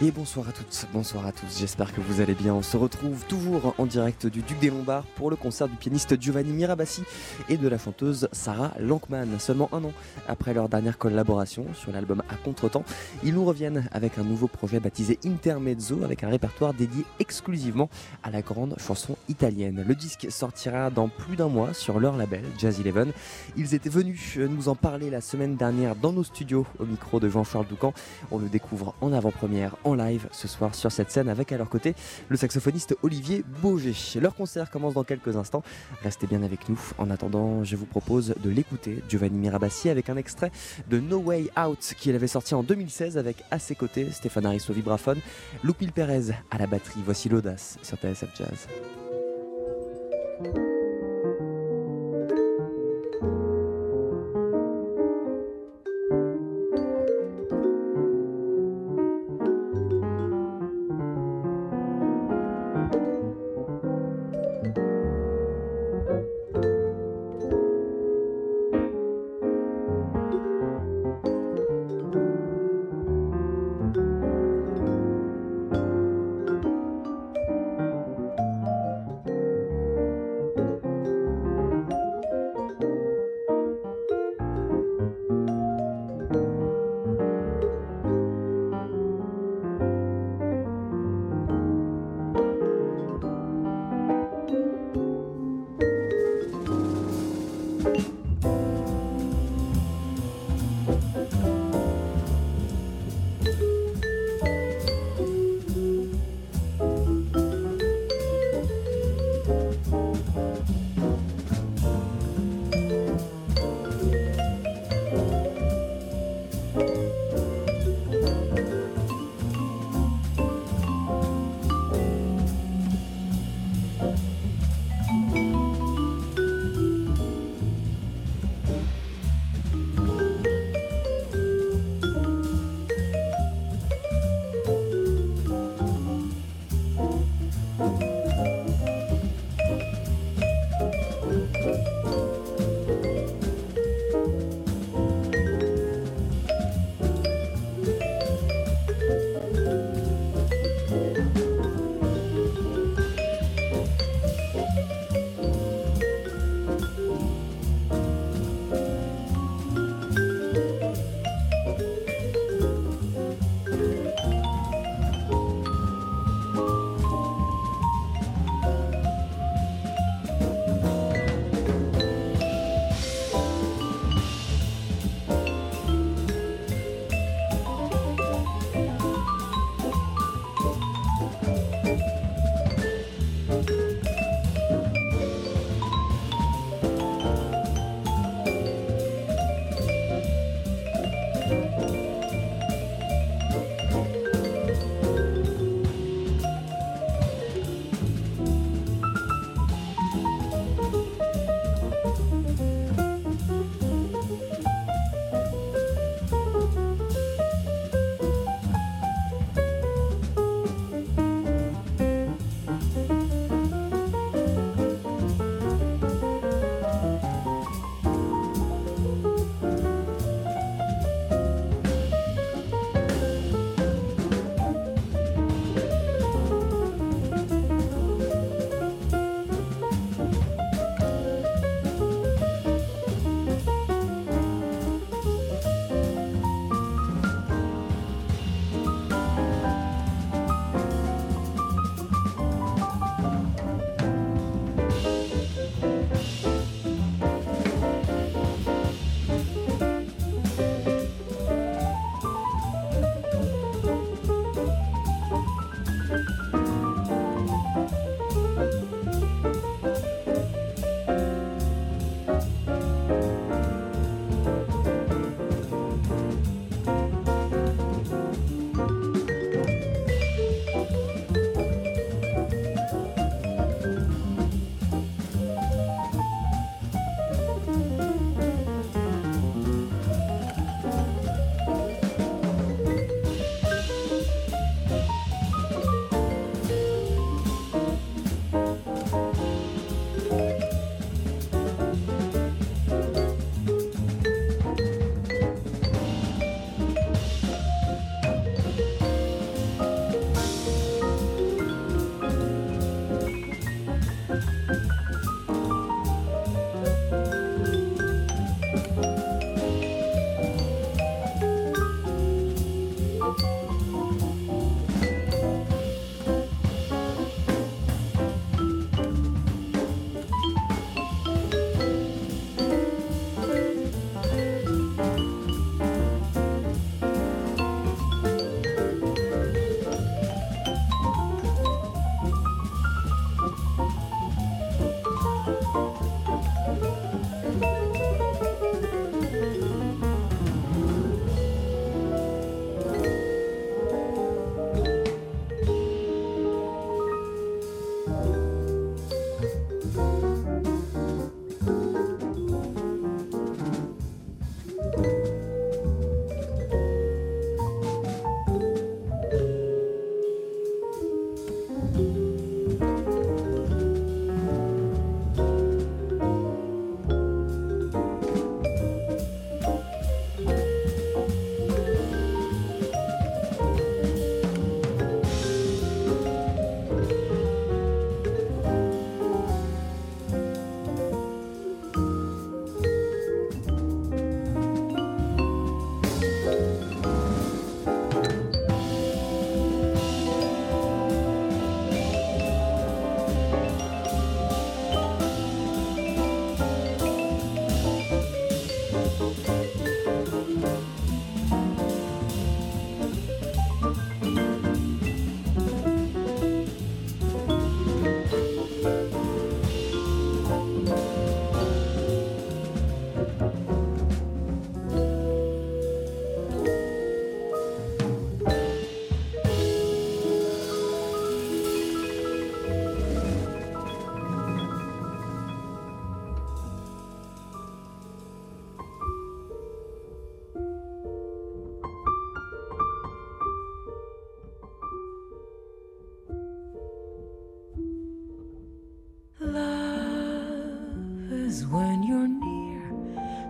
Et bonsoir à toutes, bonsoir à tous, j'espère que vous allez bien. On se retrouve toujours en direct du Duc des Lombards pour le concert du pianiste Giovanni Mirabassi et de la chanteuse Sarah Lankman. Seulement un an après leur dernière collaboration sur l'album À Contretemps, ils nous reviennent avec un nouveau projet baptisé Intermezzo avec un répertoire dédié exclusivement à la grande chanson italienne. Le disque sortira dans plus d'un mois sur leur label Jazz Eleven. Ils étaient venus nous en parler la semaine dernière dans nos studios au micro de Jean-Charles Doucan. On le découvre en avant-première en live ce soir sur cette scène avec à leur côté le saxophoniste Olivier Beaugé. Leur concert commence dans quelques instants. Restez bien avec nous. En attendant, je vous propose de l'écouter, Giovanni Mirabassi, avec un extrait de No Way Out qu'il avait sorti en 2016 avec à ses côtés Stéphane Harris au vibraphone, Lupil Perez à la batterie. Voici l'audace sur TSF Jazz.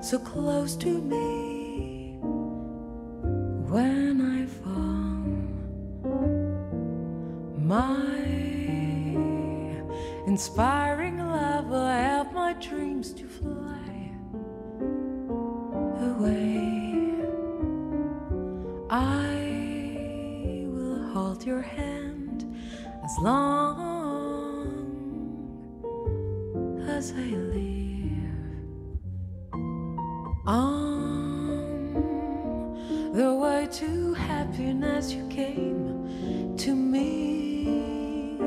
So close to me when I fall. My inspiring on the way to happiness you came to me.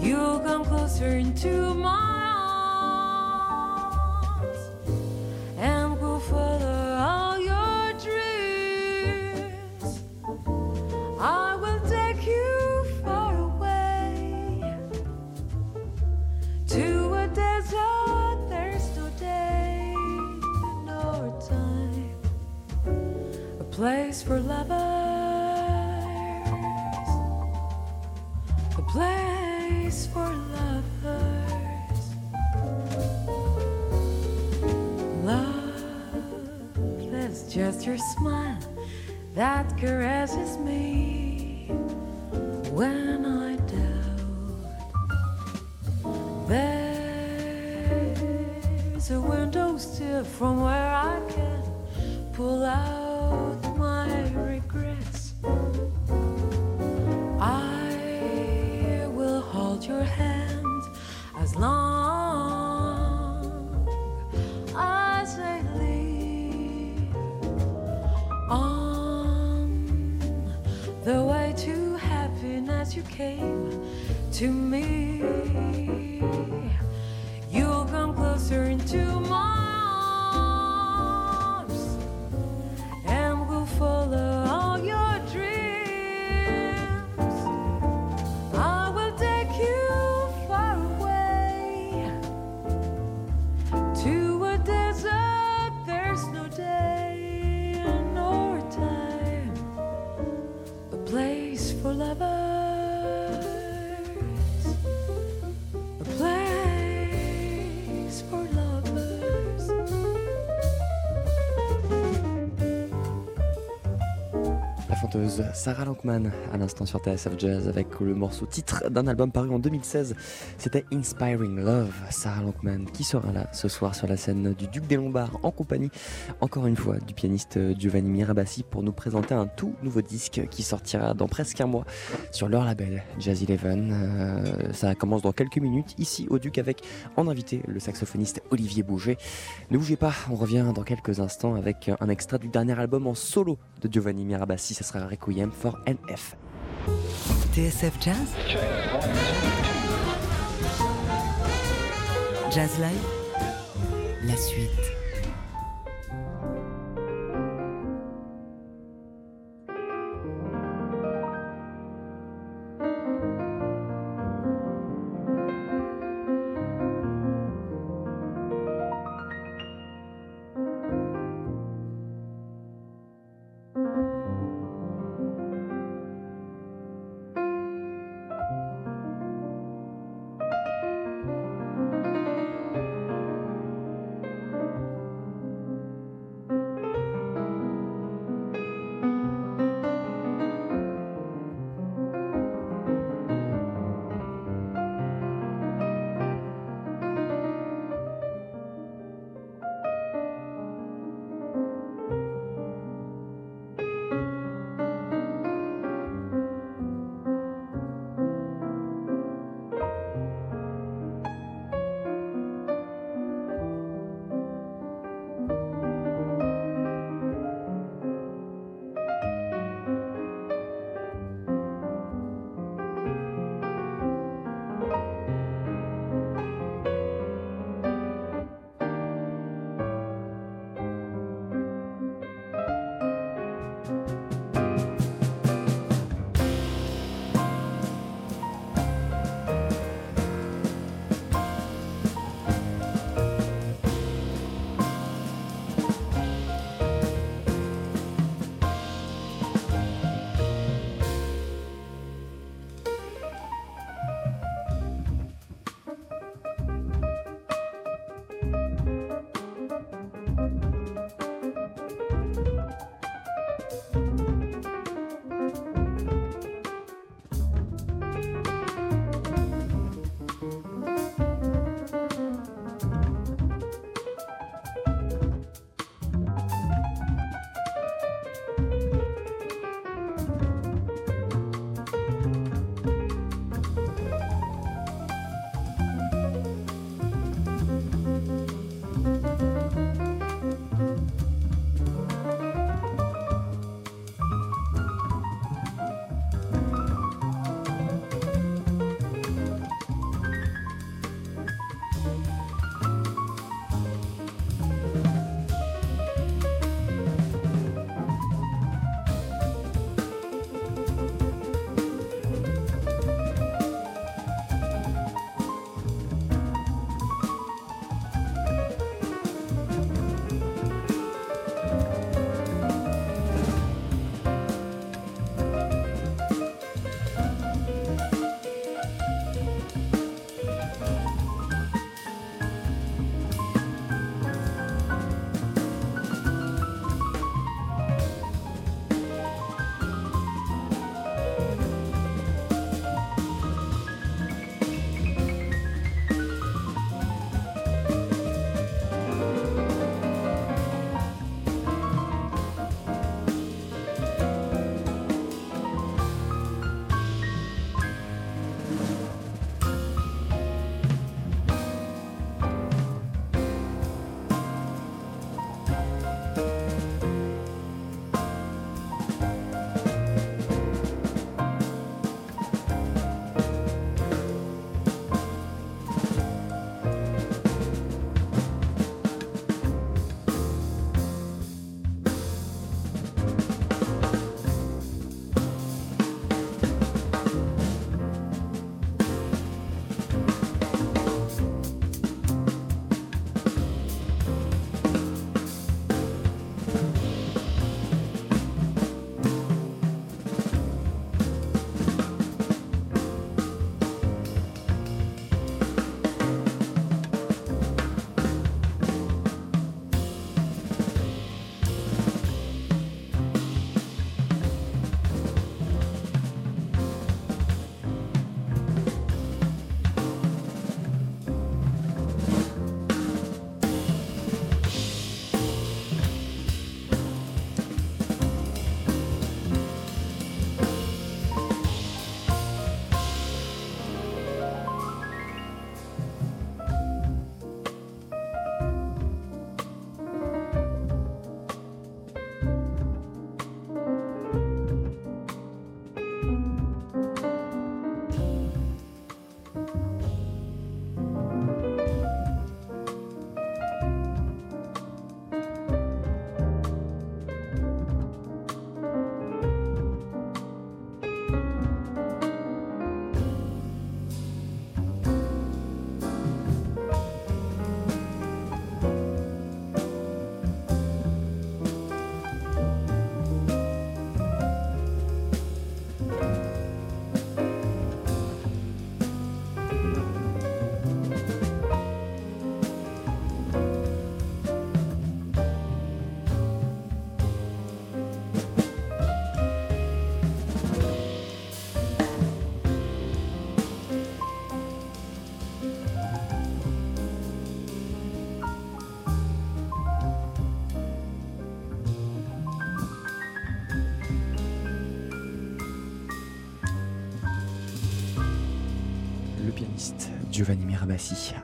You'll come closer into my smile that caresses me Sarah Lankman à l'instant sur TSF Jazz avec le morceau titre d'un album paru en 2016. C'était Inspiring Love. Sarah Lankman qui sera là ce soir sur la scène du Duc des Lombards en compagnie, encore une fois, du pianiste Giovanni Mirabassi pour nous présenter un tout nouveau disque qui sortira dans presque un mois sur leur label Jazz Eleven. Euh, ça commence dans quelques minutes ici au Duc avec en invité le saxophoniste Olivier Bouget. Ne bougez pas, on revient dans quelques instants avec un extrait du dernier album en solo de Giovanni Mirabassi. Ça sera Requiem for NF. TSF Jazz? Jazz Live? La suite.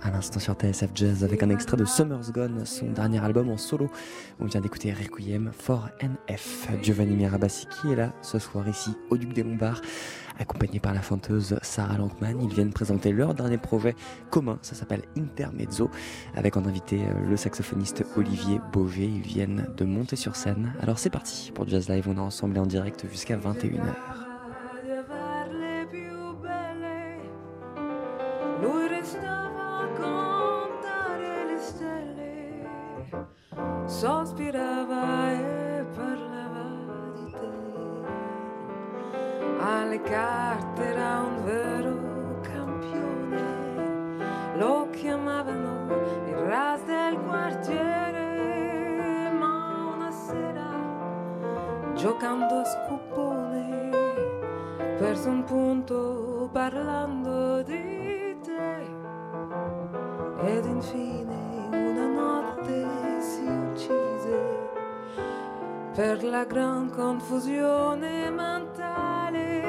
À l'instant sur TSF Jazz avec un extrait de Summer's Gone, son dernier album en solo. On vient d'écouter Requiem for NF. Giovanni Mirabassi qui est là ce soir ici au Duc des Lombards, accompagné par la chanteuse Sarah Lankman. Ils viennent présenter leur dernier projet commun, ça s'appelle Intermezzo, avec en invité euh, le saxophoniste Olivier Beauvais. Ils viennent de monter sur scène. Alors c'est parti pour Jazz Live, on est ensemble et en direct jusqu'à 21h. Giocando a scoppone perso un punto parlando di te. Ed infine una notte si uccise per la gran confusione mentale.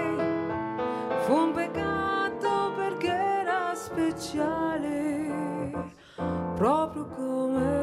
Fu un peccato perché era speciale proprio come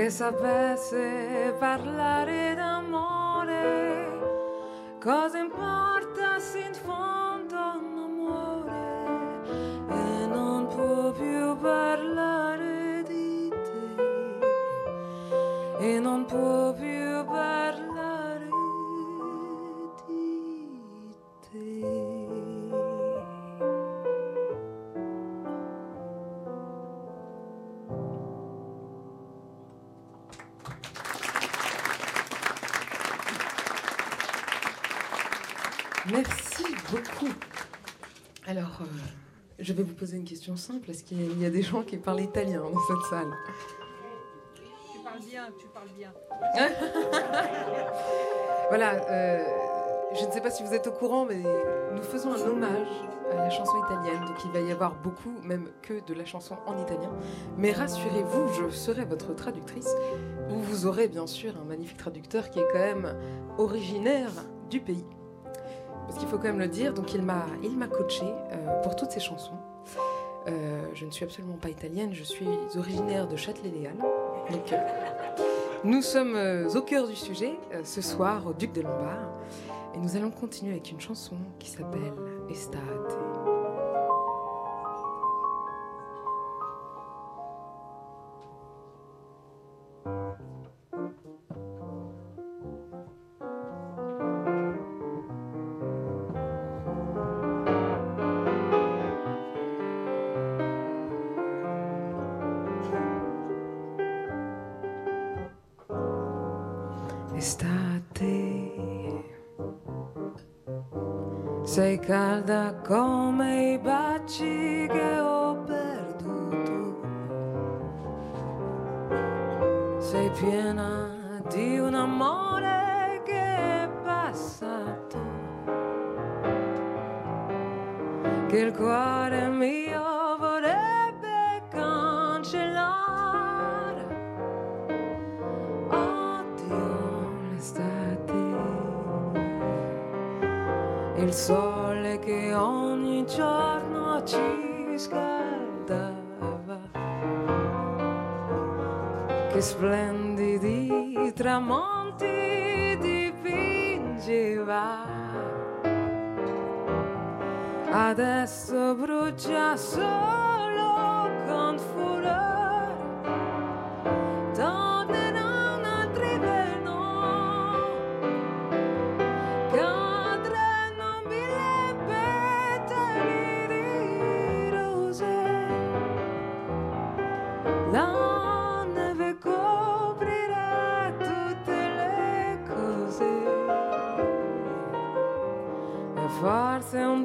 che sapesse parlare d'amore. Cosa je vais vous poser une question simple. Est-ce qu'il y a- il y a des gens qui parlent italien dans cette salle Tu parles bien, tu parles bien. Voilà, euh, je ne sais pas si vous êtes au courant, mais nous faisons un hommage à la chanson italienne. Donc il va y avoir beaucoup, même que de la chanson en italien. Mais rassurez-vous, je serai votre traductrice, vous aurez bien sûr un magnifique traducteur qui est quand même originaire du pays. Parce qu'il faut quand même le dire, donc il m'a, il euh, pour toutes ces chansons. Euh, je ne suis absolument pas italienne, je suis originaire de Châtelet-Léal. Donc, euh, nous sommes au cœur du sujet ce soir au Duc de Lombard et nous allons continuer avec une chanson qui s'appelle. Estate. calda come i baci che ho perduto. Sei piena di un amore che è passato, che il cuore mio vorrebbe cancellare. Oddio l'estate, il sole giorno ci scaldava. Che splendidi tramonti dipingeva. Adesso brucia solo coração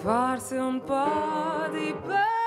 levar-se um pó de pé.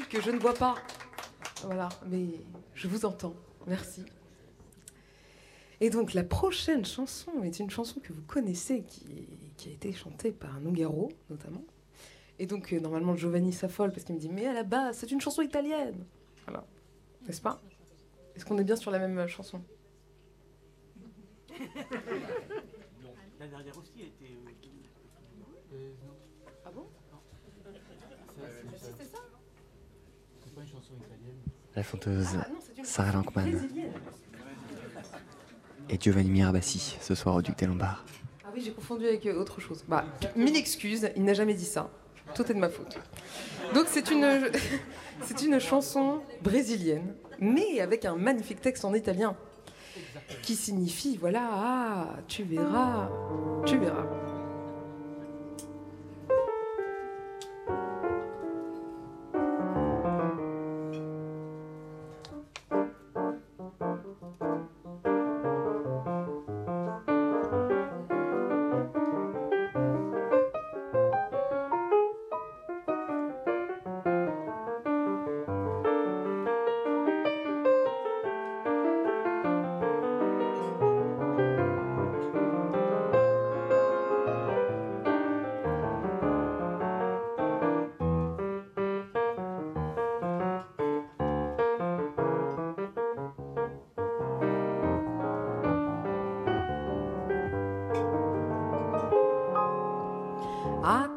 Que je ne vois pas. Voilà, mais je vous entends. Merci. Et donc la prochaine chanson est une chanson que vous connaissez, qui, a été chantée par Nougaro notamment. Et donc euh, normalement Giovanni s'affole parce qu'il me dit mais à la base c'est une chanson italienne. Voilà, n'est-ce pas? Est-ce qu'on est bien sur la même euh, chanson La dernière aussi a été. euh, Ah une chanson italienne. La chanteuse Ah non, Sarah Lankman et Giovanni Mirabassi ce soir au Duc des Lombards. Ah oui, j'ai confondu avec euh, autre chose. Bah, mille excuses, il n'a jamais dit ça. Tout est de ma faute. Donc c'est une, c'est une chanson brésilienne, mais avec un magnifique texte en italien, qui signifie, voilà, ah, tu verras, tu verras.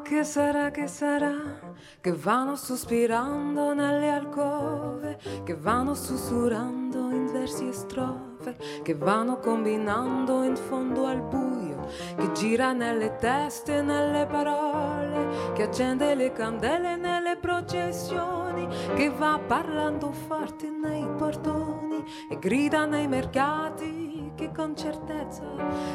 Che sarà, che sarà, che vanno sospirando nelle alcove, che vanno sussurrando in versi e strofe, che vanno combinando in fondo al buio, che gira nelle teste e nelle parole, che accende le candele nelle processioni, che va parlando forte nei portoni e grida nei mercati, che con certezza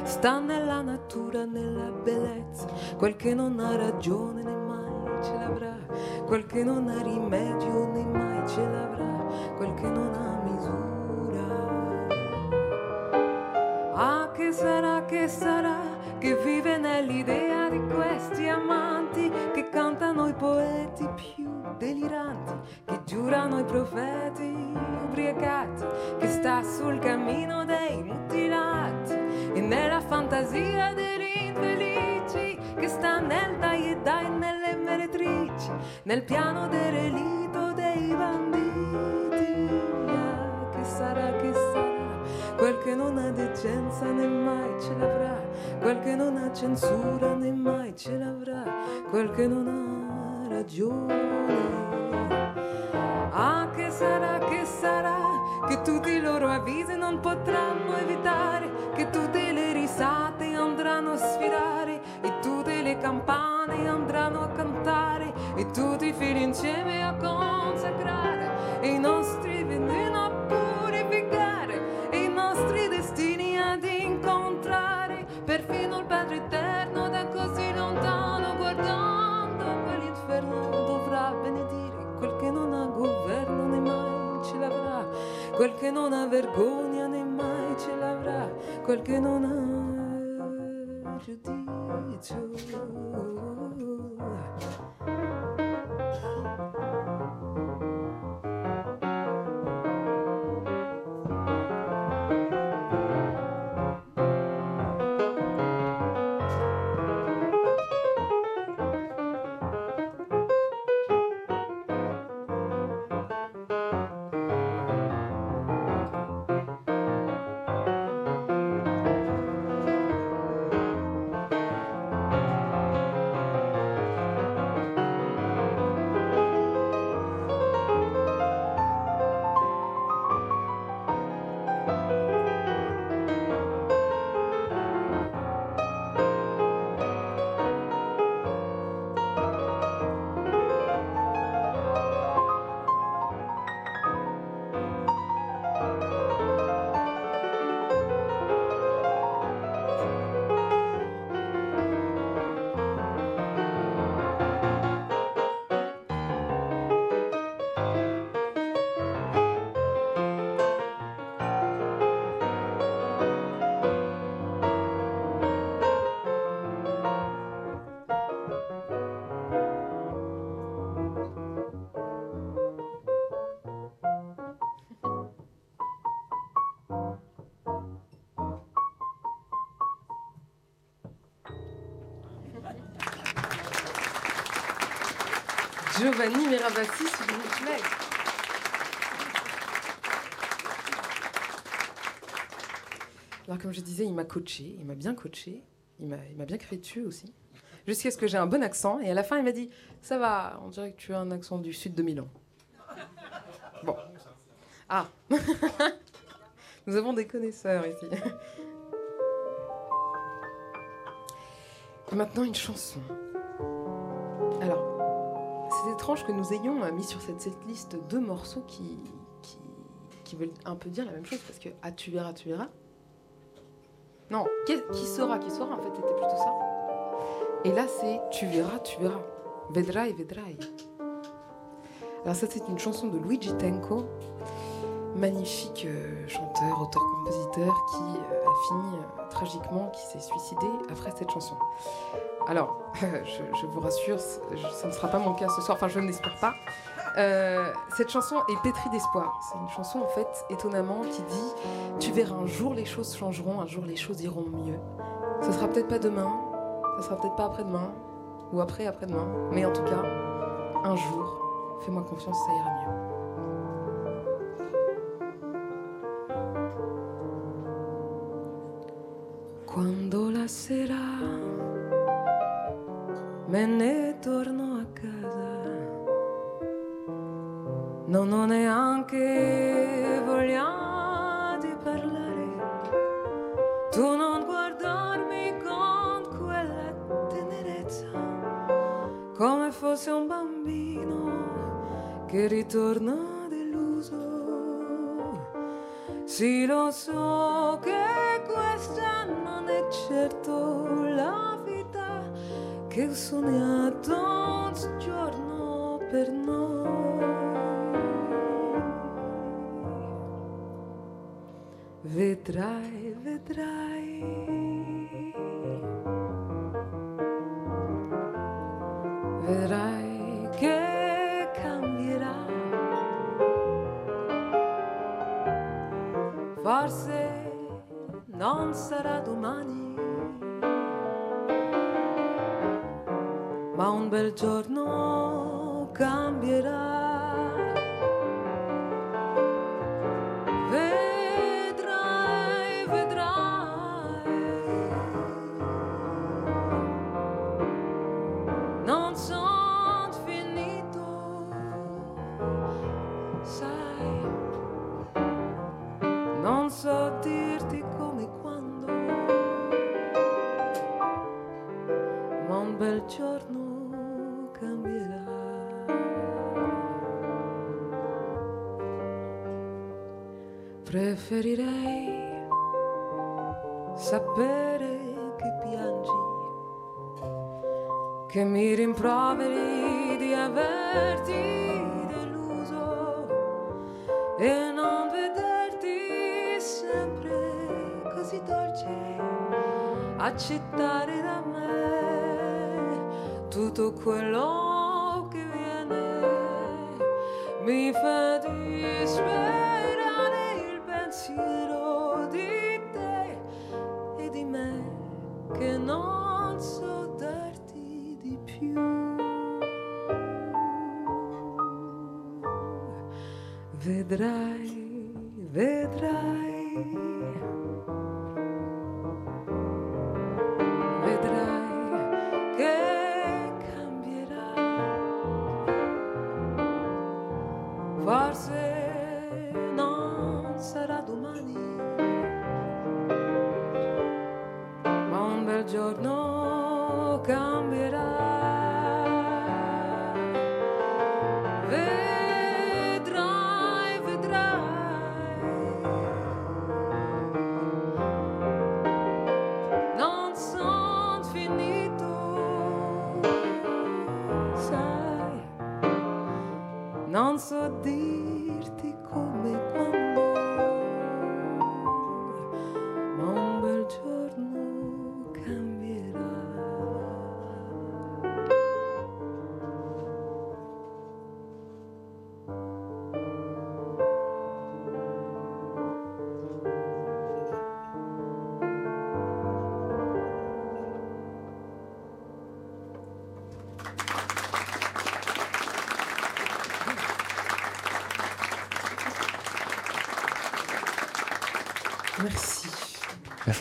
sta nella natura, nella bellezza, quel che non ha ragione né mai ce l'avrà, quel che non ha rimedio né mai ce l'avrà, quel che non ha misura. Ah, che sarà, che sarà, che vive nell'idea di questi amanti che cantano i poeti più deliranti, che giurano i profeti ubriacati, che sta sul cammino dei mutilati e nella fantasia degli infelici, che sta nel dai e dai nelle meretrici, nel piano del relitto dei banditi. Ah, che sarà, che sarà, quel che non ha decenza né mai ce l'avrà, quel che non ha censura né mai ce l'avrà, quel che non ha ragione. Ah, che sarà, che sarà, che tutti i loro avvisi non potranno evitare, che tutte le risate andranno a sfidare, e tutte le campane andranno a cantare, e tutti i figli insieme a consacrare, e i nostri veneno a purificare, e i nostri destini ad incontrare, perfino il Padre Eterno quel che non ha vergogna né mai ce l'avrà, quel che non ha giudizio. Giovanni Mirabassi, s'il vous. Alors comme je disais, il m'a coaché, il m'a bien coaché, il m'a bien créé dessus aussi, jusqu'à ce que j'ai un bon accent. Et à la fin, il m'a dit, ça va, on dirait que tu as un accent du sud de Milan. Bon. Ah. Nous avons des connaisseurs ici. Et maintenant, une chanson. Que nous ayons euh, mis sur cette, liste deux morceaux qui, qui, veulent un peu dire la même chose, parce que Ah, tu verras, tu verras. Non, qui, qui saura, qui saura, en fait, c'était plutôt ça. Et là, c'est Tu verras, tu verras. Vedrai, vedrai. Alors, ça, c'est une chanson de Luigi Tenco, magnifique euh, chanteur, auteur-compositeur qui euh, a fini euh, tragiquement, qui s'est suicidé après cette chanson. Alors, je, vous rassure, ça ne sera pas mon cas ce soir, enfin je ne l'espère pas. Cette chanson est pétrie d'espoir. C'est une chanson en fait étonnamment qui dit Tu verras un jour les choses changeront, un jour les choses iront mieux. Ce sera peut-être pas demain, ça sera peut-être pas après-demain, ou après après-demain, mais en tout cas, un jour, fais-moi confiance, ça ira mieux. Sera me ne torno a casa. Non ho neanche voglia di parlare. Tu non guardarmi con quella tenerezza, come fosse un bambino che ritorna deluso. Sì, lo so che questa è certo la vita che ho sognato giorno per noi. Vedrai, vedrai. Vedrai che cambierà. Forse non sarà domani, ma un bel giorno cambierà. Preferirei sapere che piangi, che mi rimproveri di averti deluso e non vederti sempre così dolce, accettare da me tutto quello che viene, mi fa disperare che non so darti di più. Vedrai, danser dirti come quando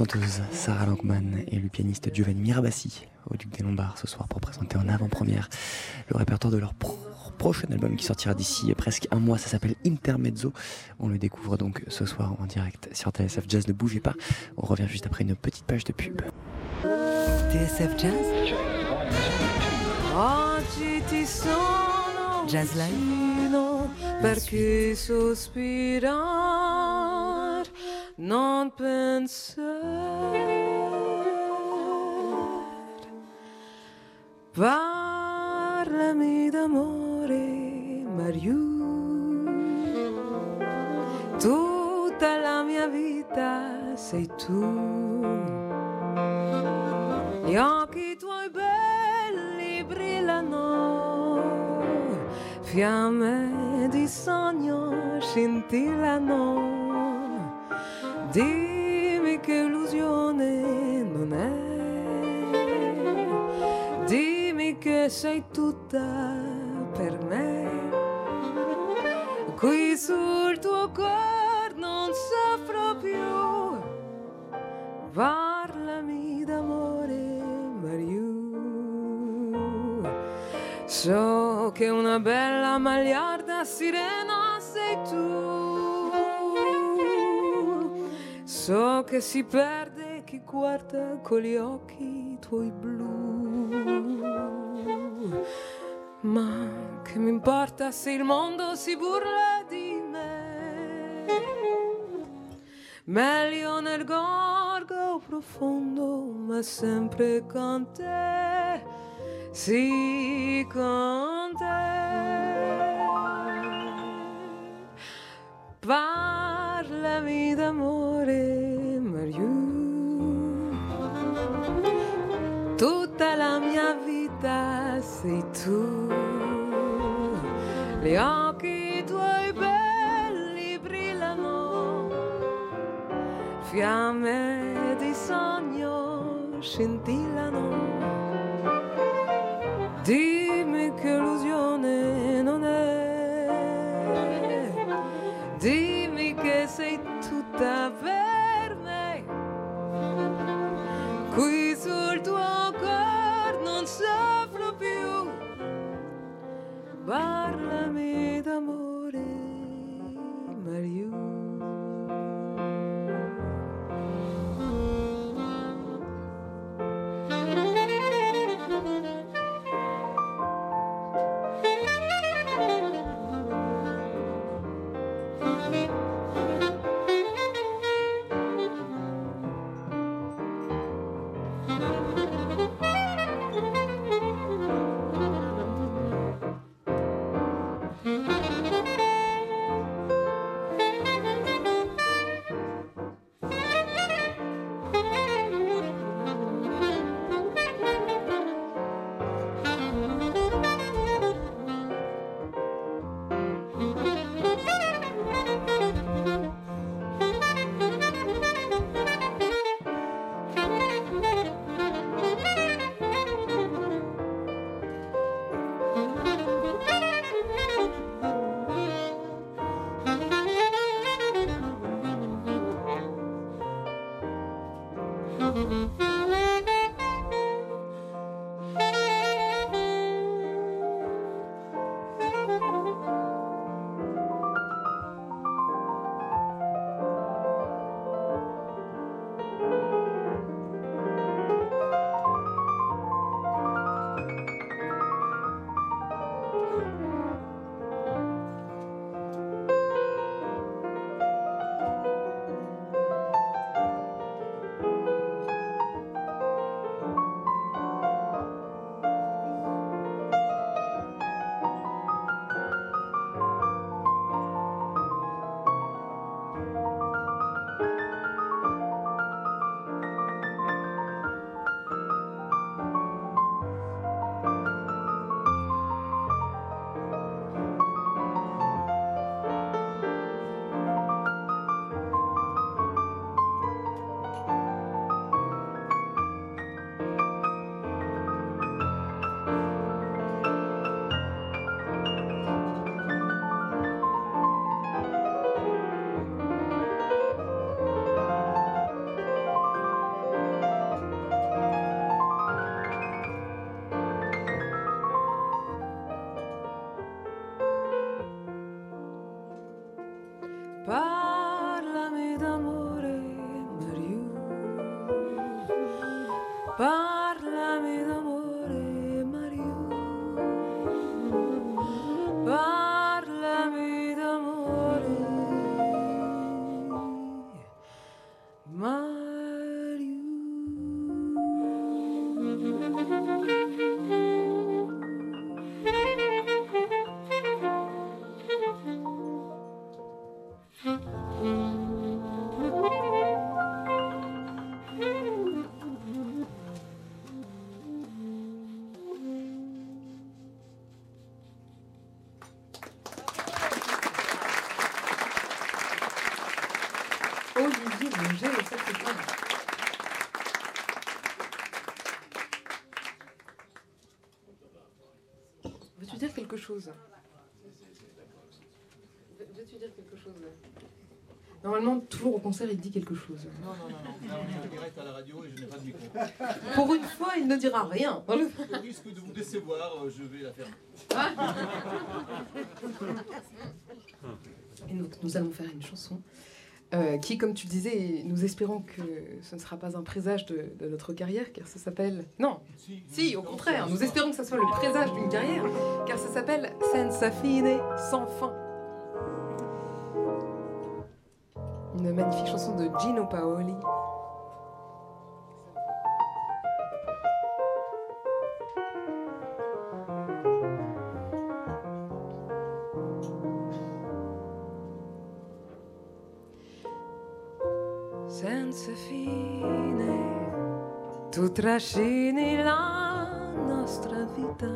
chanteuse Sarah Langman et le pianiste Giovanni Mirabassi au Duc des Lombards ce soir pour présenter en avant-première le répertoire de leur pro- prochain album qui sortira d'ici presque un mois. Ça s'appelle Intermezzo. On le découvre donc ce soir en direct sur TSF Jazz. Ne bougez pas. On revient juste après une petite page de pub. TSF Jazz, Oggi ti sono Jazz Live. perché non pensar parlami d'amore Mariù. Tutta la mia vita sei tu. Gli occhi tuoi belli brillano, fiamme di sogno scintillano. Dimmi che illusione non è, dimmi che sei tutta per me. Qui sul tuo cuore non soffro più. Parlami d'amore, Mariù. So che una bella magliarda sirena che si perde chi guarda con gli occhi tuoi blu. Ma che mi importa se il mondo si burla di me? Meglio nel gorgo profondo, ma sempre con te. Sì, con te. Parlami d'amore, vita sei tu. Gli occhi tuoi belli brillano, fiamme di sogno scintillano. Chose Veux- Veux-tu dire quelque chose Normalement, toujours au concert, il dit quelque chose. Non, non, non, non. Là, on est en direct à la radio et je n'ai pas de micro. Pour une fois, il ne dira rien. Au risque de vous décevoir, euh, je vais la faire. Et donc, nous allons faire une chanson euh, qui, comme tu disais, nous espérons que ce ne sera pas un présage de, de notre carrière, car ça s'appelle... Non, Si, si, au contraire, nous espérons que ça soit le présage d'une carrière, car ça s'appelle Senza fine, sans fin. Une magnifique chanson de Gino Paoli. Senza fine, tu trascini la nostra vita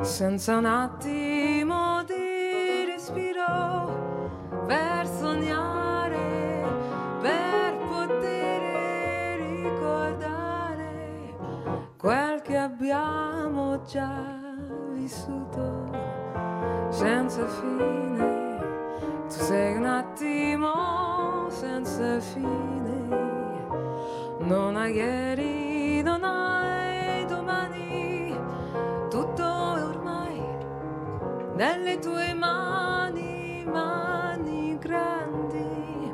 senza un attimo di respiro per sognare, per poter ricordare quel che abbiamo già vissuto senza fine. Tu sei un attimo senza fine. Non hai ieri, non hai domani. Tutto è ormai nelle tue mani, mani grandi,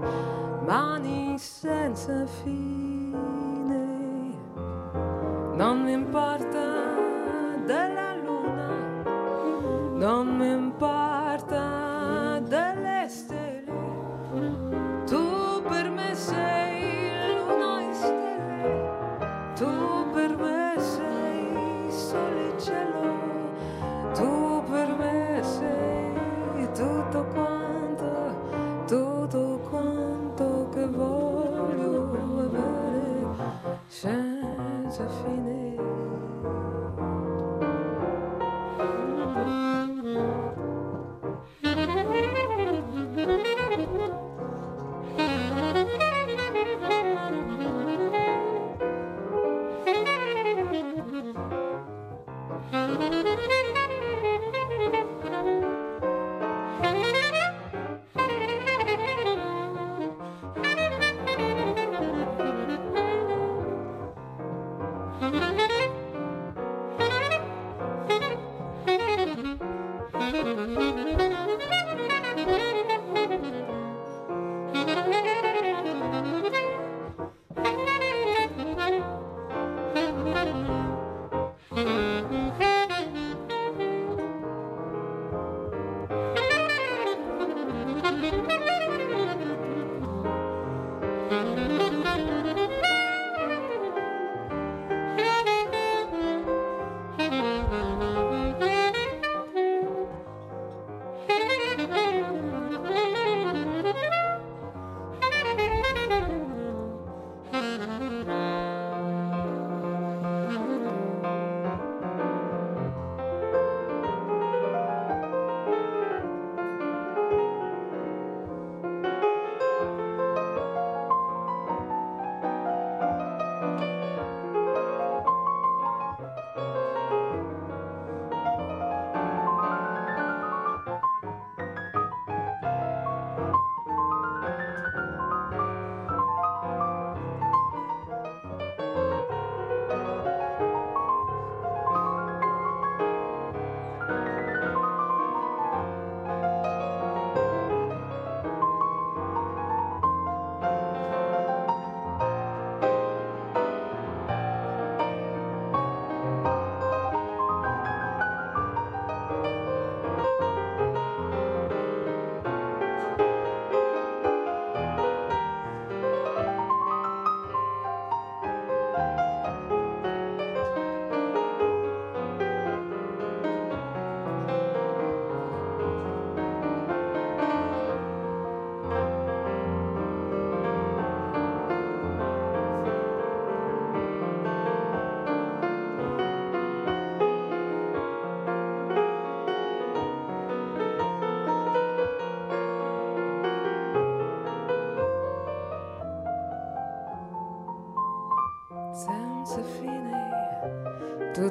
mani senza fine. Non mi importa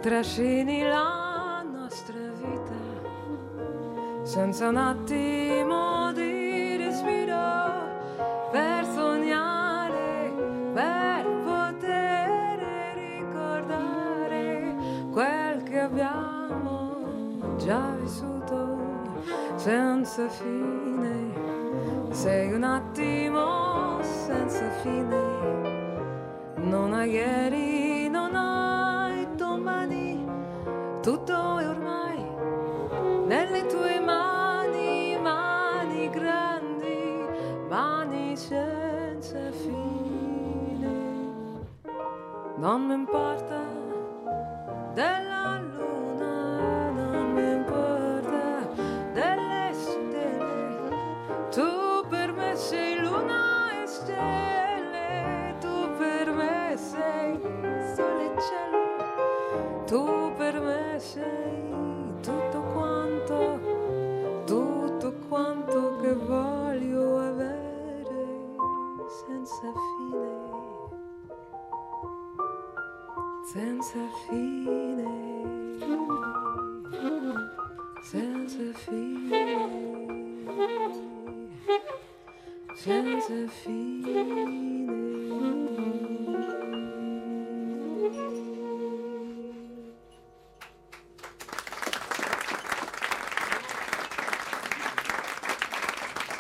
trascini la nostra vita senza un attimo di respiro per sognare, per poter ricordare quel che abbiamo già vissuto senza fine. Sei un attimo senza fine. Non mi importa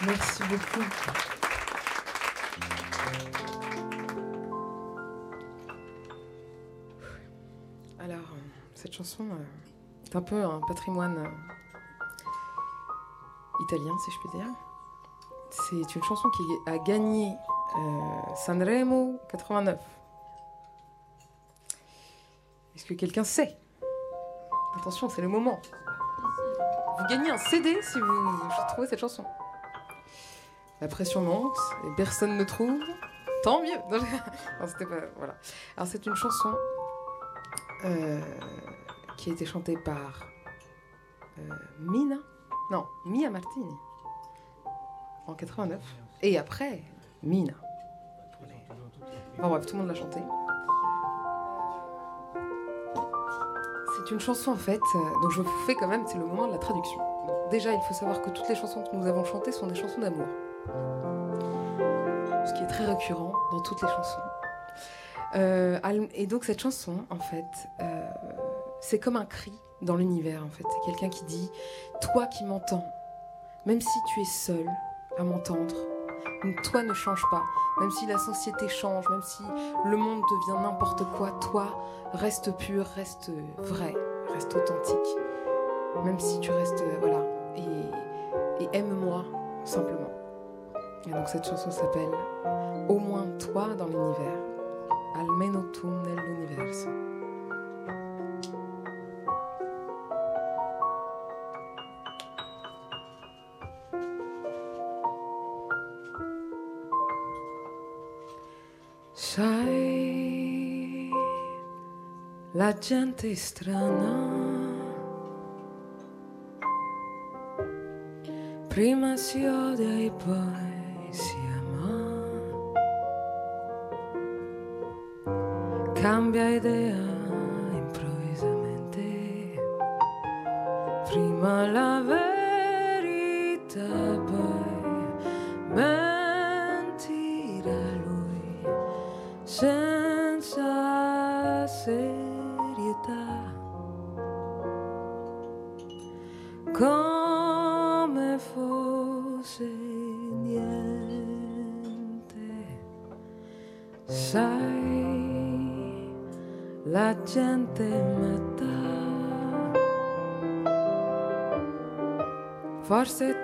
Merci beaucoup. Alors, cette chanson euh, est un peu un patrimoine euh, italien, si je puis dire. C'est une chanson qui a gagné euh, Sanremo 89. Est-ce que quelqu'un sait? Attention, c'est le moment. Vous gagnez un CD si vous trouvez cette chanson. La pression monte et personne ne trouve. Tant mieux. Pas. Voilà. Alors c'est une chanson euh, qui a été chantée par euh, Mina. Non, Mia Martini. En 89. Et après, Mina. Enfin bref, tout le monde l'a chanté. C'est une chanson en fait, euh, donc je vous fais quand même, c'est le moment de la traduction. Déjà, il faut savoir que toutes les chansons que nous avons chantées sont des chansons d'amour. Récurrent dans toutes les chansons. Euh, et donc cette chanson, en fait, euh, c'est comme un cri dans l'univers, en fait. C'est quelqu'un qui dit, toi qui m'entends, même si tu es seul à m'entendre, toi ne change pas, même si la société change, même si le monde devient n'importe quoi, toi reste pur, reste vrai, reste authentique, même si tu restes, euh, voilà, et, et aime-moi simplement. Et donc cette chanson s'appelle Au moins toi dans l'univers. Almeno tu nell'universo. Sai, la gente è strana. Prima si odia e poi si ama. Cambia idea improvvisamente. Prima la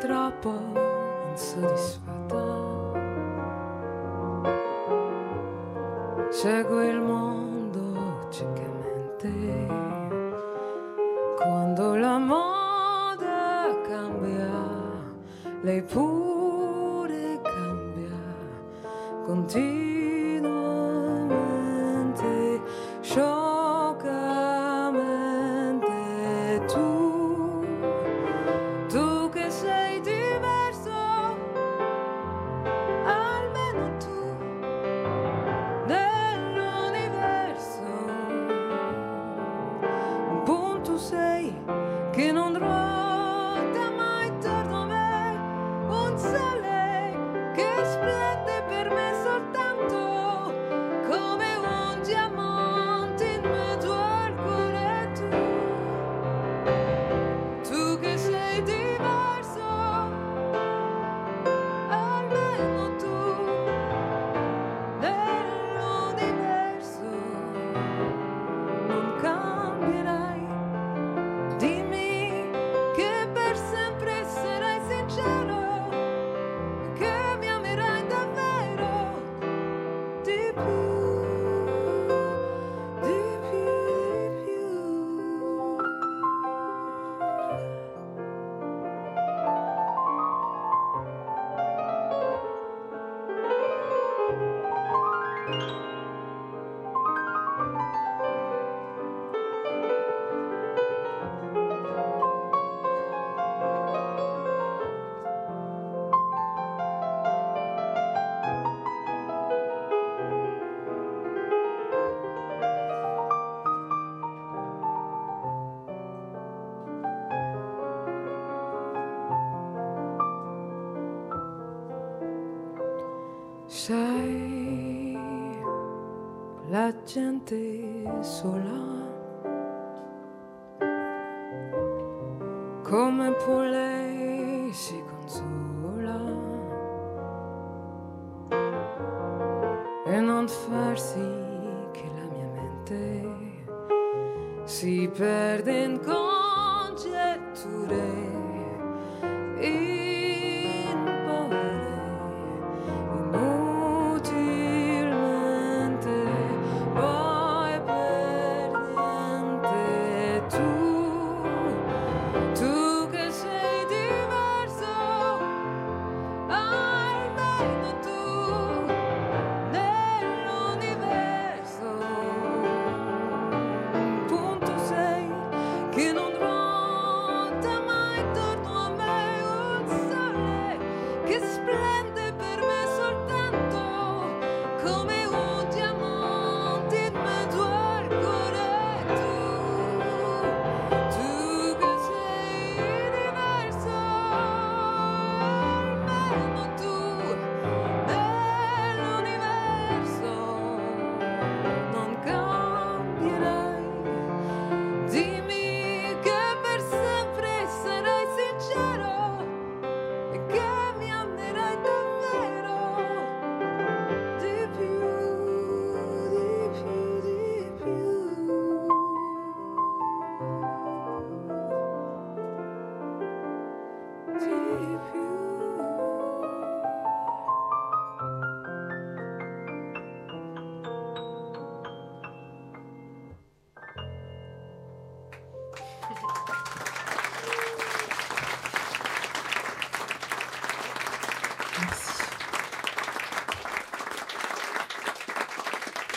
troppo insoddisfatta. Segue il mondo ciecamente. Quando la moda cambia, lei pure cambia continuamente,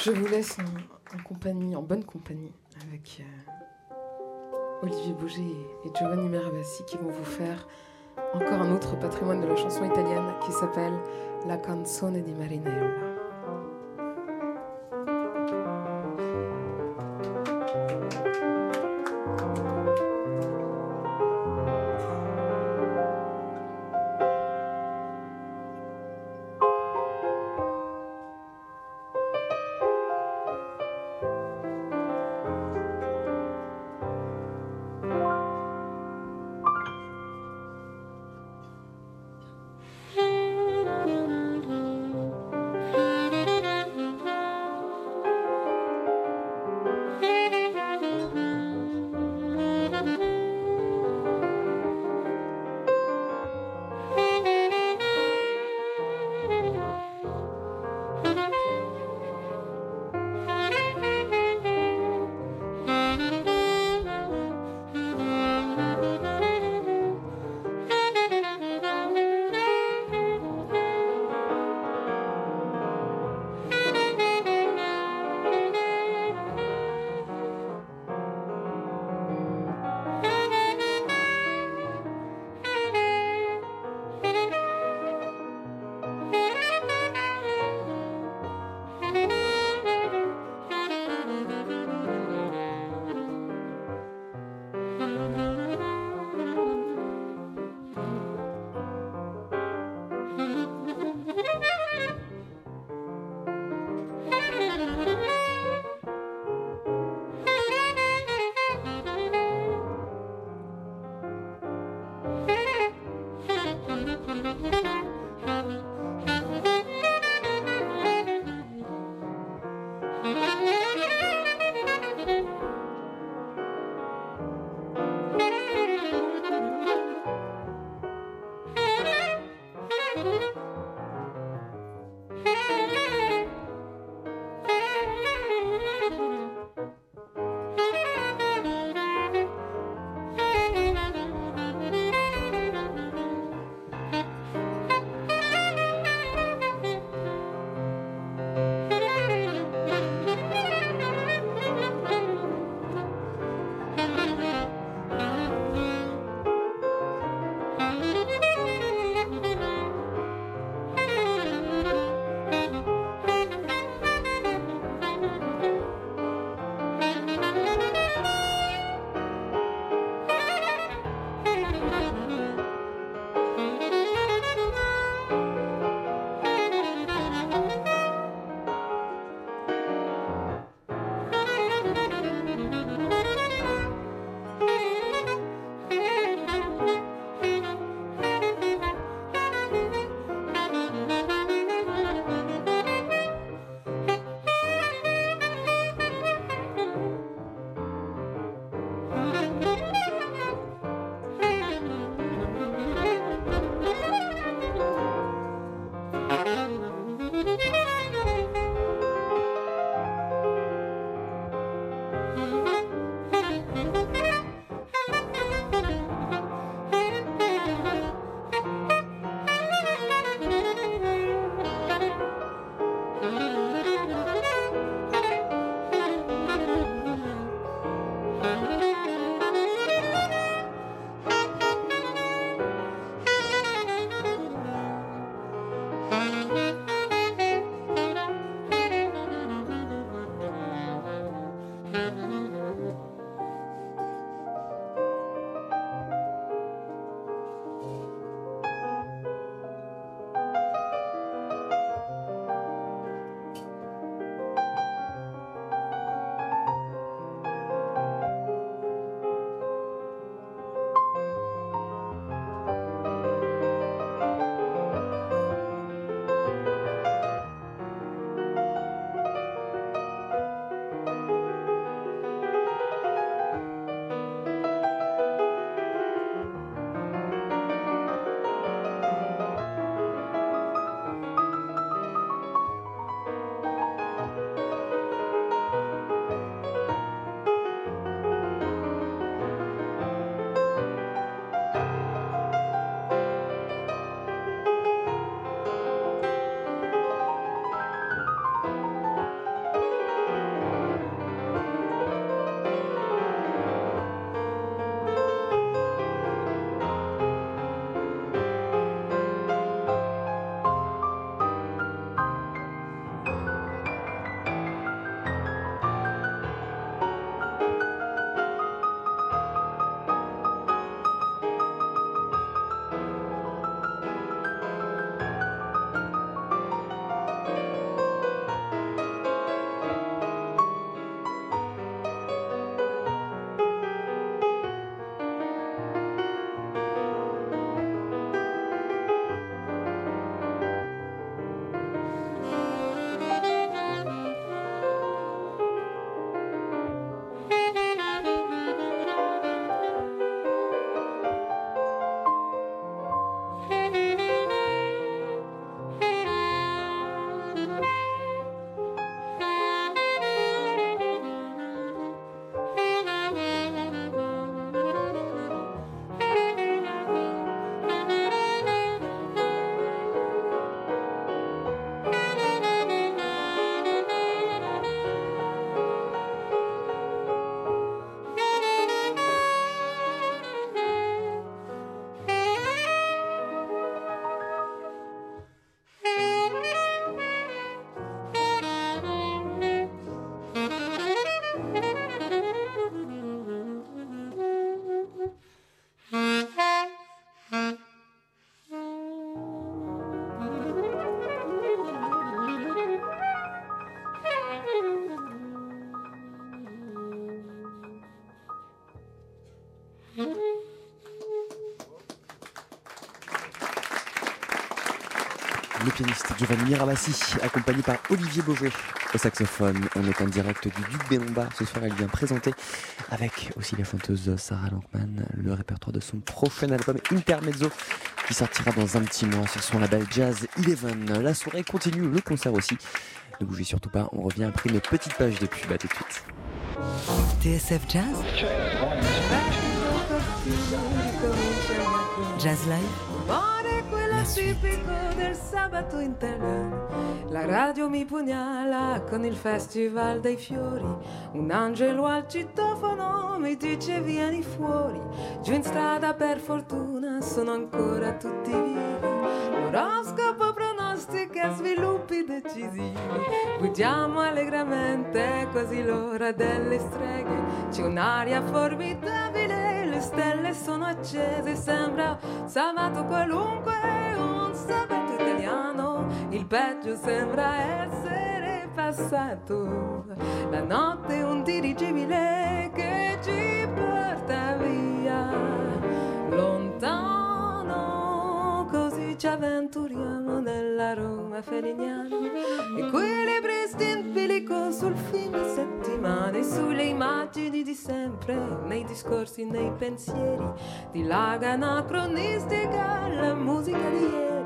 Je vous laisse en, bonne compagnie, avec euh, Olivier Bouger et, Giovanni Merabassi qui vont vous faire encore un autre patrimoine de la chanson italienne qui s'appelle La canzone di Marinella. Le pianiste Giovanni Mirabassi, accompagné par Olivier Beauvais au saxophone. On est en direct du Duc Lombards. Ce soir, elle vient présenter avec aussi la chanteuse Sarah Lankman le répertoire de son prochain album Intermezzo qui sortira dans un petit mois sur son label Jazz Eleven. La soirée continue, le concert aussi. Ne bougez surtout pas, on revient après une petite page de pub. À tout de suite. TSF Jazz Jazz Live Suite. tipico del sabato italiano. La radio mi pugnala con il festival dei fiori. Un angelo al citofono mi dice vieni fuori. Giù in strada per fortuna sono ancora tutti vivi. L'oroscopo pronostica sviluppi decisivi. Guidiamo allegramente quasi l'ora delle streghe. C'è un'aria formidabile, le stelle sono accese. Sembra sabato qualunque, un sabato italiano. Il peggio sembra essere passato. La notte è un dirigibile che ci porta via lontano. Ci avventuriamo nella Roma felignana. Equilibristi in bilico sul fine settimana e sulle immagini di sempre, nei discorsi, nei pensieri, dilaga anacronistica la musica di ieri,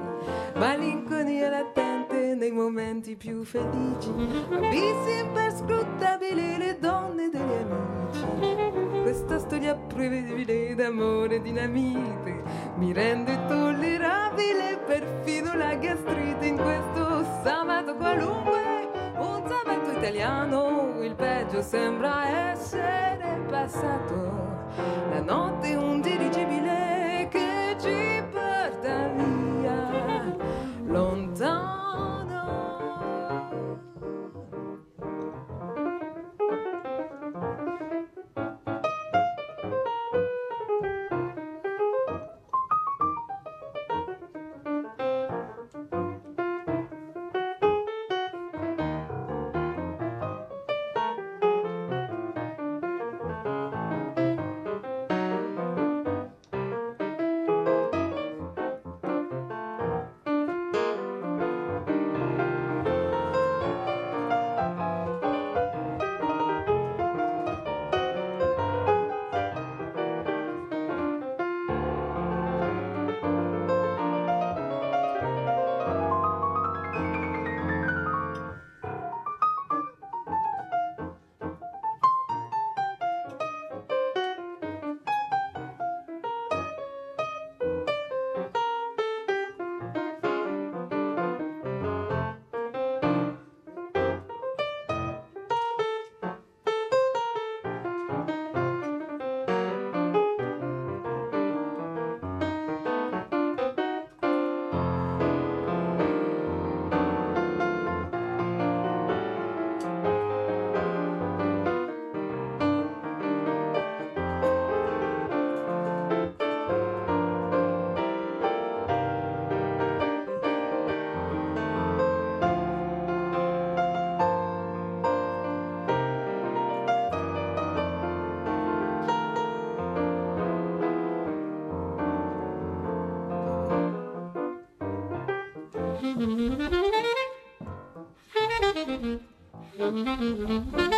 malinconia latente nei momenti più felici, visi imperscrutabili le donne degli amici. Questa storia prevedibile d'amore dinamite mi rende tollerabile perfino la gastrite in questo sabato qualunque, un sabato italiano, il peggio sembra essere passato. La notte un dirigibile Thank you.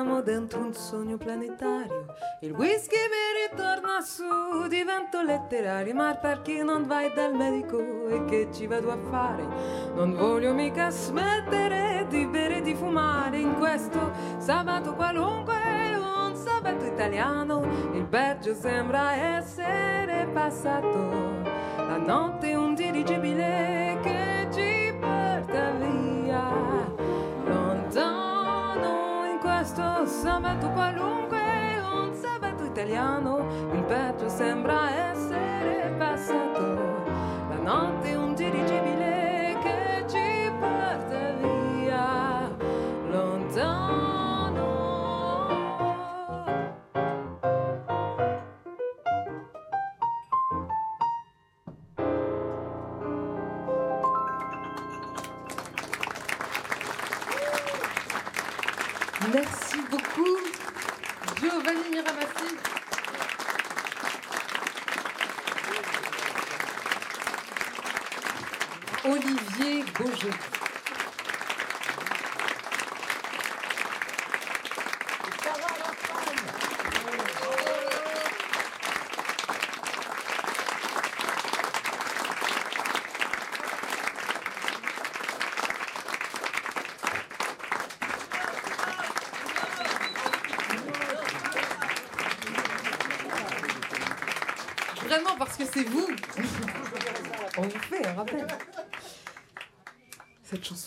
Navighiamo dentro un sogno planetario. Il whisky mi ritorna su, divento letterario. Ma perché non vai dal medico e che ci vado a fare? Non voglio mica smettere di bere e di fumare in questo sabato qualunque, un sabato italiano. Il peggio sembra essere passato. La notte un dirigibile che ci porta via sabato qualunque, un sabato italiano, il peggio sembra essere passato. La notte un dirigibile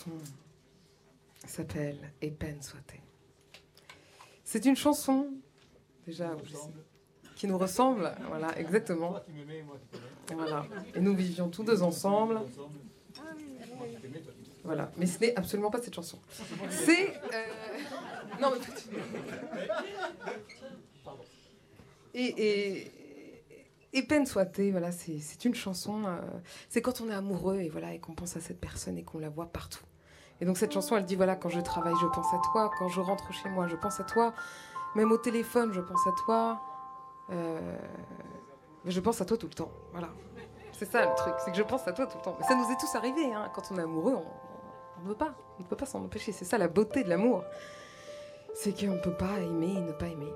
chanson s'appelle Et peine soit-elle. C'est une chanson, déjà, qui nous ressemble. Voilà, exactement. Toi qui qui t'aimais. Voilà. Et nous vivions tous deux ensemble. Voilà. Mais ce n'est absolument pas cette chanson. C'est. euh, Non, mais. Et, et, et peine soit-elle, voilà, c'est c'est une chanson. euh, c'est quand on est amoureux et voilà et qu'on pense à cette personne et qu'on la voit partout. Et donc cette chanson, elle dit voilà, quand je travaille, je pense à toi. Quand je rentre chez moi, je pense à toi. Même au téléphone, je pense à toi. Euh, mais je pense à toi tout le temps. Voilà. C'est ça le truc, c'est que je pense à toi tout le temps. Mais ça nous est tous arrivé, hein. quand on est amoureux, on, ne veut pas, on ne peut pas s'en empêcher. C'est ça la beauté de l'amour. C'est qu'on ne peut pas aimer et ne pas aimer.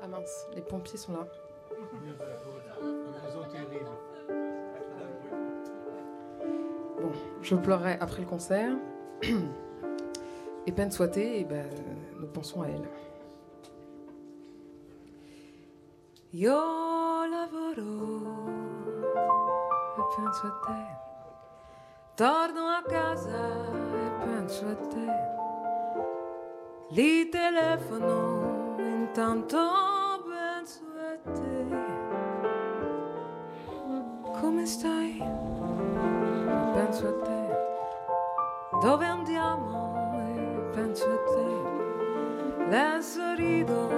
Ah mince, les pompiers sont là. Je pleurerai après le concert. et peine soit-elle, et ben, nous pensons à elle. Io lavoro e penso a te. Torno a casa e penso a te. Li telefono intanto penso a te. Come stai? Penso a te. Dove andiamo? E penso a te. Le sorrido,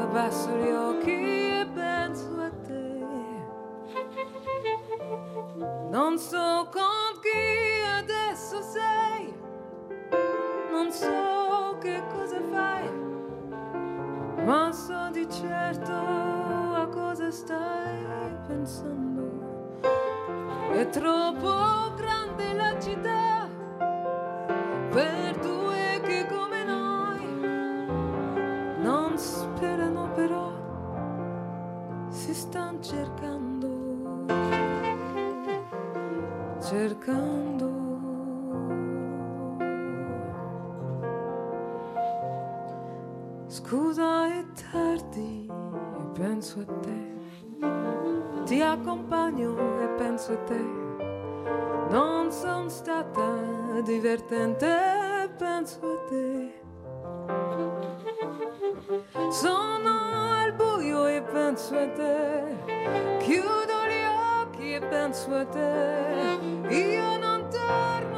abbasso gli occhi e penso a te. Non so con chi adesso sei, non so che cosa fai, ma so di certo a cosa stai pensando. È troppo grande la città per due che come noi non sperano però, si stanno cercando, cercando. Scusa è tardi e penso a te, ti accompagno e penso a te, non sono stata divertente penso a te. Sono al buio e penso a te, chiudo gli occhi e penso a te, io non torno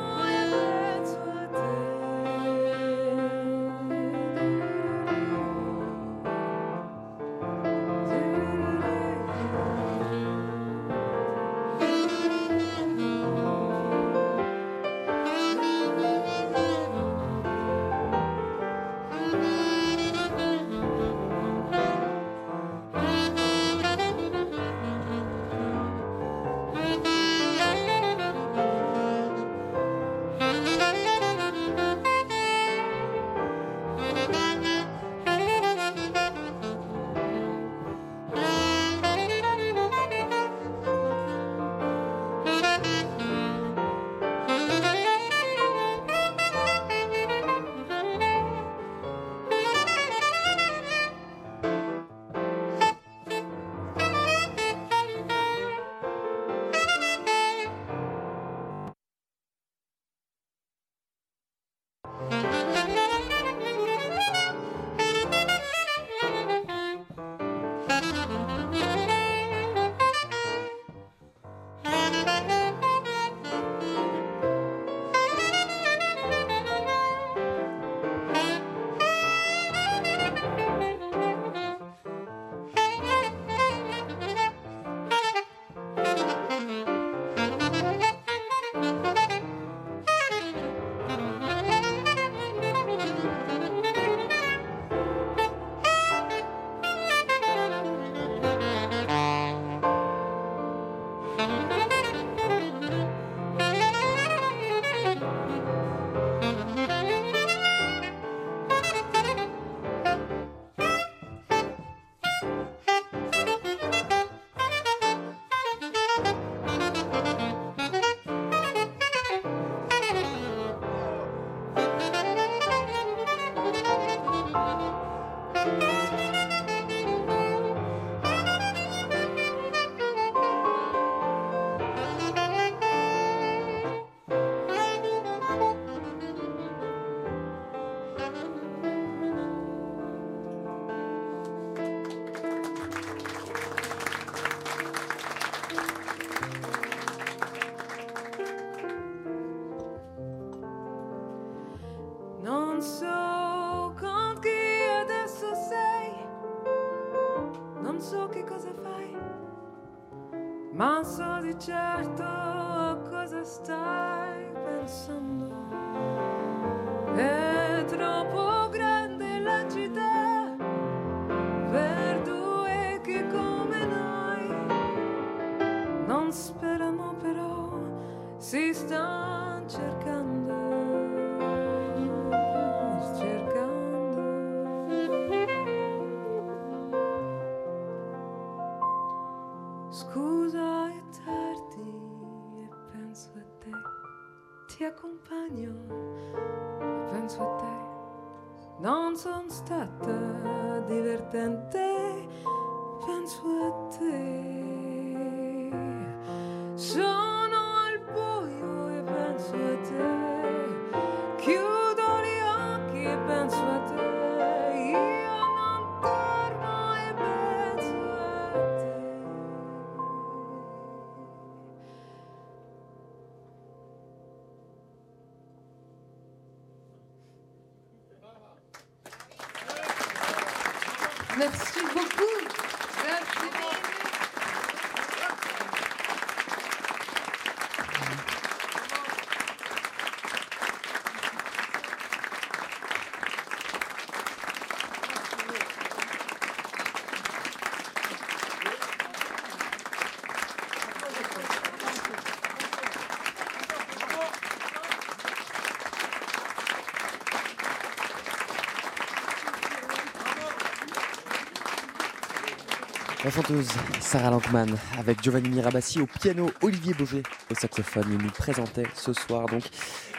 to just accompagno penso a te. Non sono stata divertente, La chanteuse Sarah Lankman avec Giovanni Mirabassi au piano, Olivier Boger au saxophone nous présentait ce soir donc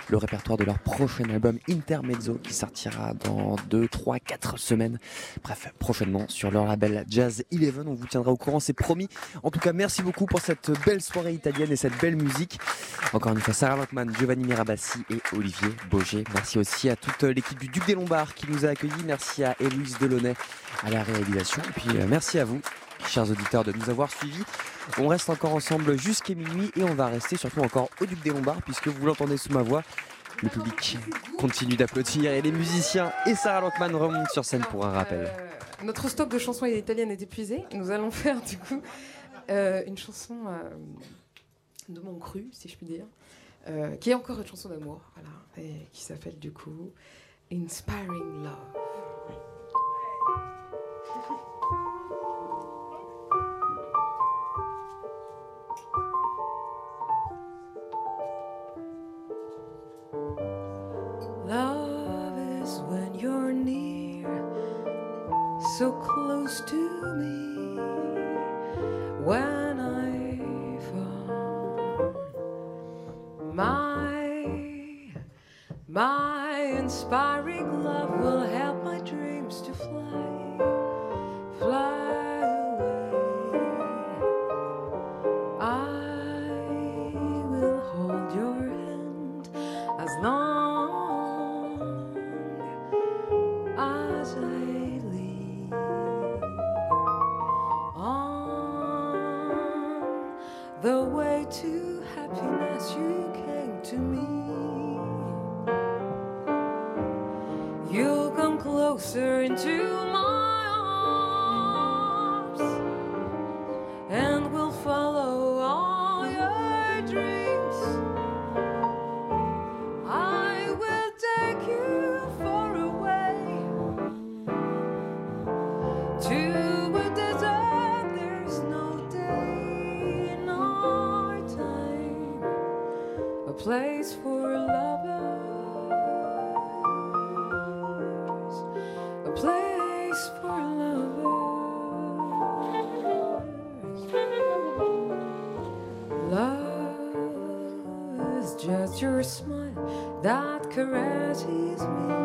le répertoire de leur prochain album Intermezzo qui sortira dans 2, 3, 4 semaines. Bref, prochainement sur leur label Jazz Eleven. On vous tiendra au courant, c'est promis. En tout cas, merci beaucoup pour cette belle soirée italienne et cette belle musique. Encore une fois, Sarah Lankman, Giovanni Mirabassi et Olivier Boger. Merci aussi à toute l'équipe du Duc des Lombards qui nous a accueillis. Merci à Héloïse Delaunay à la réalisation. Et puis, euh, merci à vous chers auditeurs, de nous avoir suivis. On reste encore ensemble jusqu'à minuit et on va rester surtout encore au Duc des Lombards puisque vous l'entendez sous ma voix. Le public continue d'applaudir et les musiciens et Sarah Lockman remontent sur scène pour un rappel. Euh, notre stock de chansons italiennes est épuisé. Nous allons faire du coup euh, une chanson euh, de mon cru, si je puis dire, qui est encore une chanson d'amour, voilà, et qui s'appelle du coup Inspiring. Love love will place for lovers, a place for lovers. Love is just your smile that caresses me.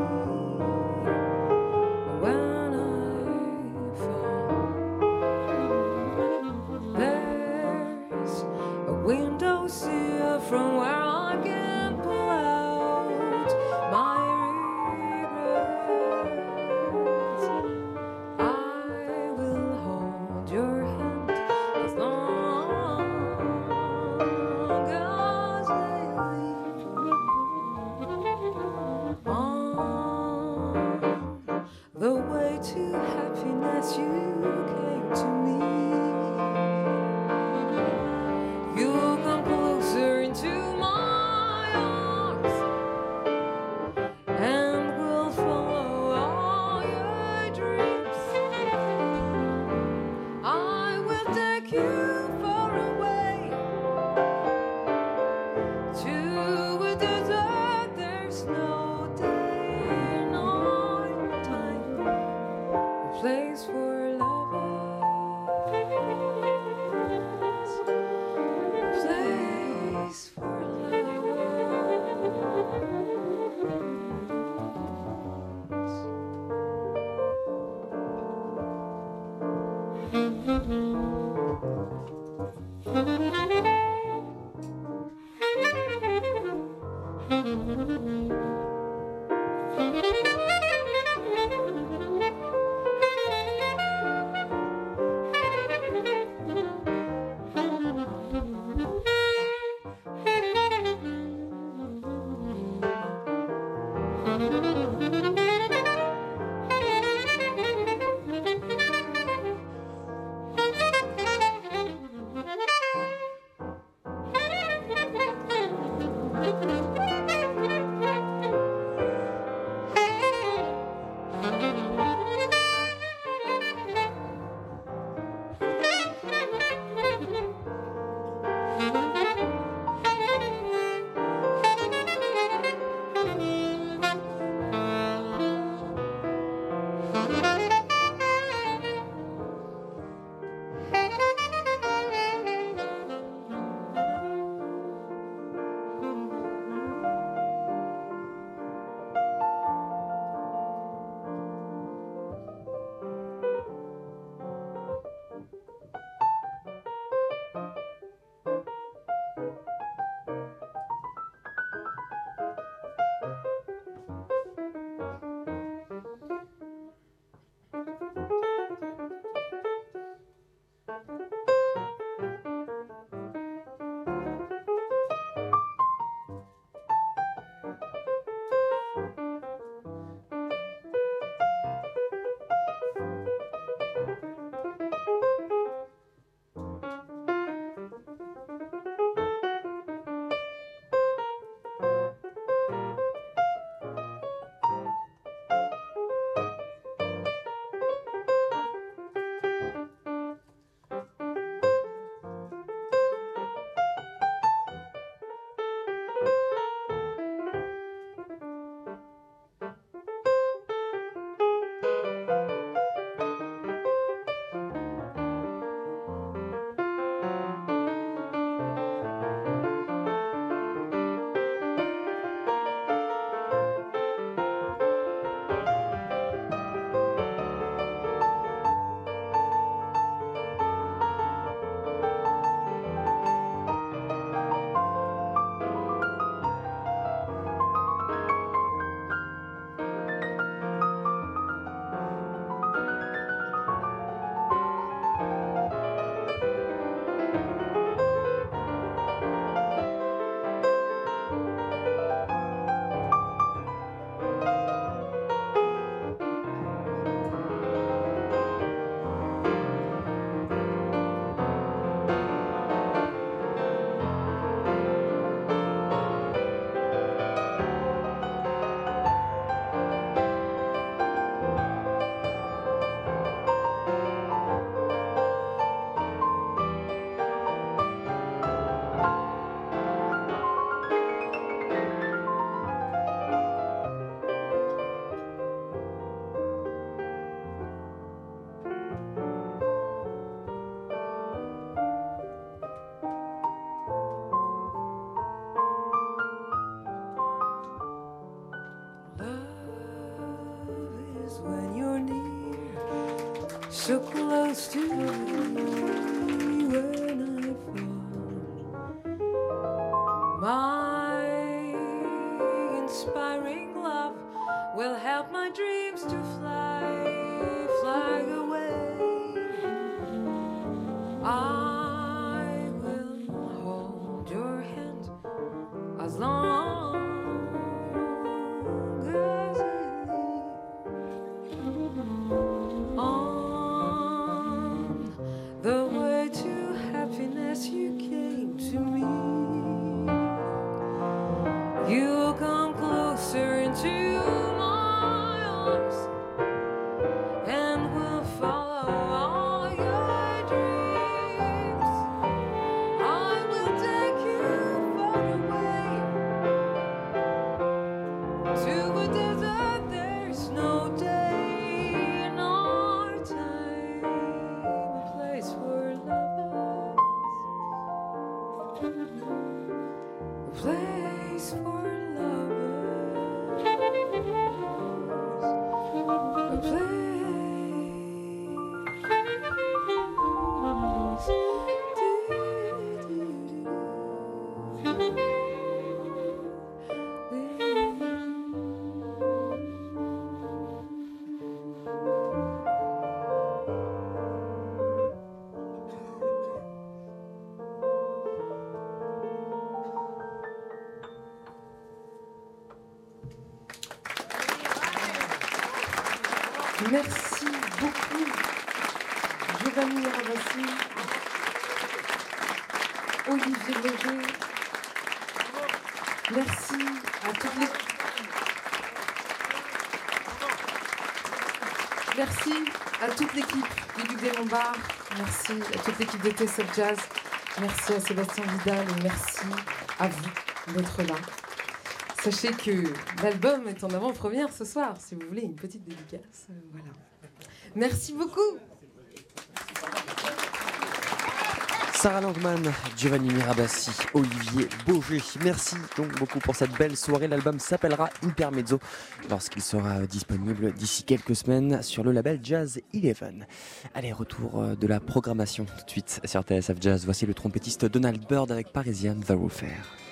So close to me Merci à toutes les. Merci à toute l'équipe du Duc des Lombards. Merci à toute l'équipe de TSF Jazz. Merci à Sébastien Vidal et merci à vous d'être là. Sachez que l'album est en avant-première ce soir, si vous voulez une petite dédicace. euh, Voilà. Merci beaucoup. Sarah Langman, Giovanni Mirabassi, Olivier Beaugé. Merci donc beaucoup pour cette belle soirée. L'album s'appellera Intermezzo lorsqu'il sera disponible d'ici quelques semaines sur le label Jazz Eleven. Allez, retour euh, de la programmation tout de suite sur TSF Jazz. Voici le trompettiste Donald Byrd avec Parisian The Warfare.